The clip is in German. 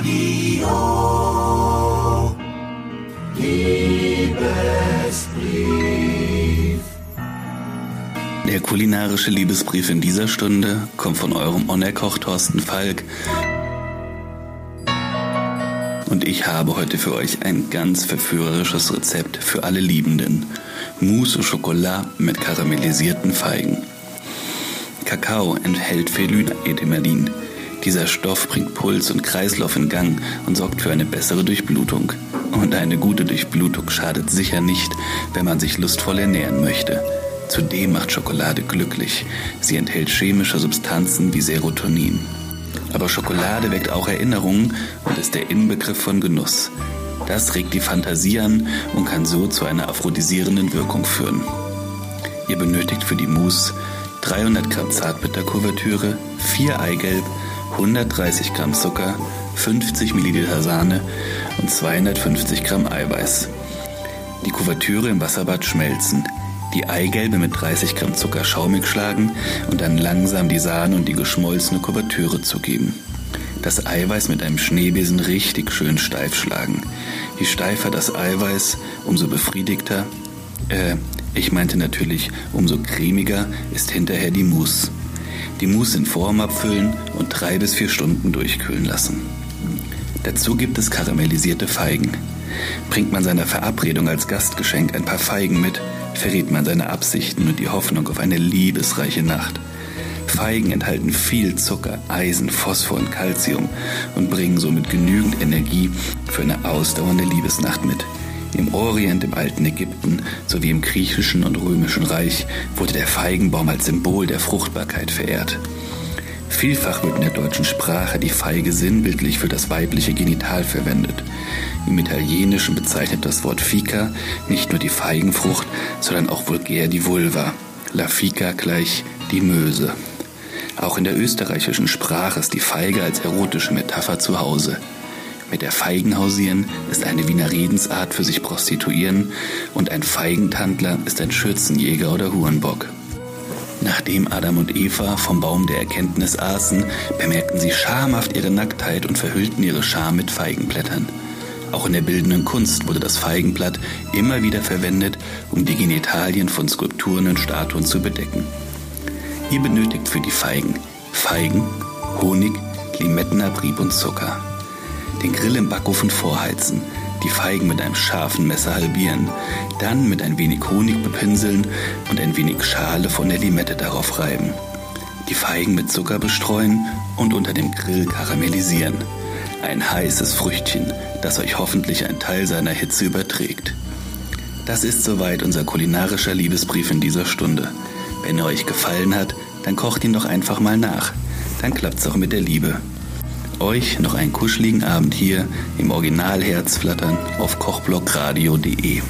Radio Liebesbrief. Der kulinarische Liebesbrief in dieser Stunde kommt von eurem Onerkoch Thorsten Falk. Und ich habe heute für euch ein ganz verführerisches Rezept für alle Liebenden. Mousse au Chocolat mit karamellisierten Feigen. Kakao enthält Phenyletimelin. Dieser Stoff bringt Puls und Kreislauf in Gang und sorgt für eine bessere Durchblutung. Und eine gute Durchblutung schadet sicher nicht, wenn man sich lustvoll ernähren möchte. Zudem macht Schokolade glücklich. Sie enthält chemische Substanzen wie Serotonin. Aber Schokolade weckt auch Erinnerungen und ist der Inbegriff von Genuss. Das regt die Fantasie an und kann so zu einer aphrodisierenden Wirkung führen. Ihr benötigt für die Mousse 300 Gramm Zartbitterkuvertüre, 4 Eigelb, 130 Gramm Zucker, 50 Milliliter Sahne und 250 Gramm Eiweiß. Die Kuvertüre im Wasserbad schmelzen, die Eigelbe mit 30 Gramm Zucker schaumig schlagen und dann langsam die Sahne und die geschmolzene Kuvertüre zugeben. Das Eiweiß mit einem Schneebesen richtig schön steif schlagen. Je steifer das Eiweiß, umso befriedigter, äh, ich meinte natürlich, umso cremiger ist hinterher die Mousse. Die Mousse in Form abfüllen und drei bis vier Stunden durchkühlen lassen. Dazu gibt es karamellisierte Feigen. Bringt man seiner Verabredung als Gastgeschenk ein paar Feigen mit, verrät man seine Absichten und die Hoffnung auf eine liebesreiche Nacht. Feigen enthalten viel Zucker, Eisen, Phosphor und Calcium und bringen somit genügend Energie für eine ausdauernde Liebesnacht mit. Im Orient, im alten Ägypten sowie im griechischen und römischen Reich wurde der Feigenbaum als Symbol der Fruchtbarkeit verehrt. Vielfach wird in der deutschen Sprache die Feige sinnbildlich für das weibliche Genital verwendet. Im Italienischen bezeichnet das Wort Fica nicht nur die Feigenfrucht, sondern auch vulgär die Vulva. La Fica gleich die Möse. Auch in der österreichischen Sprache ist die Feige als erotische Metapher zu Hause. Mit der Feigen hausieren ist eine Wiener Redensart für sich prostituieren und ein Feigentandler ist ein Schürzenjäger oder Hurenbock. Nachdem Adam und Eva vom Baum der Erkenntnis aßen, bemerkten sie schamhaft ihre Nacktheit und verhüllten ihre Scham mit Feigenblättern. Auch in der bildenden Kunst wurde das Feigenblatt immer wieder verwendet, um die Genitalien von Skulpturen und Statuen zu bedecken. Ihr benötigt für die Feigen Feigen, Honig, Limettenabrieb und Zucker den Grill im Backofen vorheizen, die Feigen mit einem scharfen Messer halbieren, dann mit ein wenig Honig bepinseln und ein wenig Schale von der Limette darauf reiben. Die Feigen mit Zucker bestreuen und unter dem Grill karamellisieren. Ein heißes Früchtchen, das euch hoffentlich ein Teil seiner Hitze überträgt. Das ist soweit unser kulinarischer Liebesbrief in dieser Stunde. Wenn er euch gefallen hat, dann kocht ihn doch einfach mal nach. Dann klappt's auch mit der Liebe euch noch einen kuscheligen Abend hier im Original Herzflattern auf kochblockradio.de.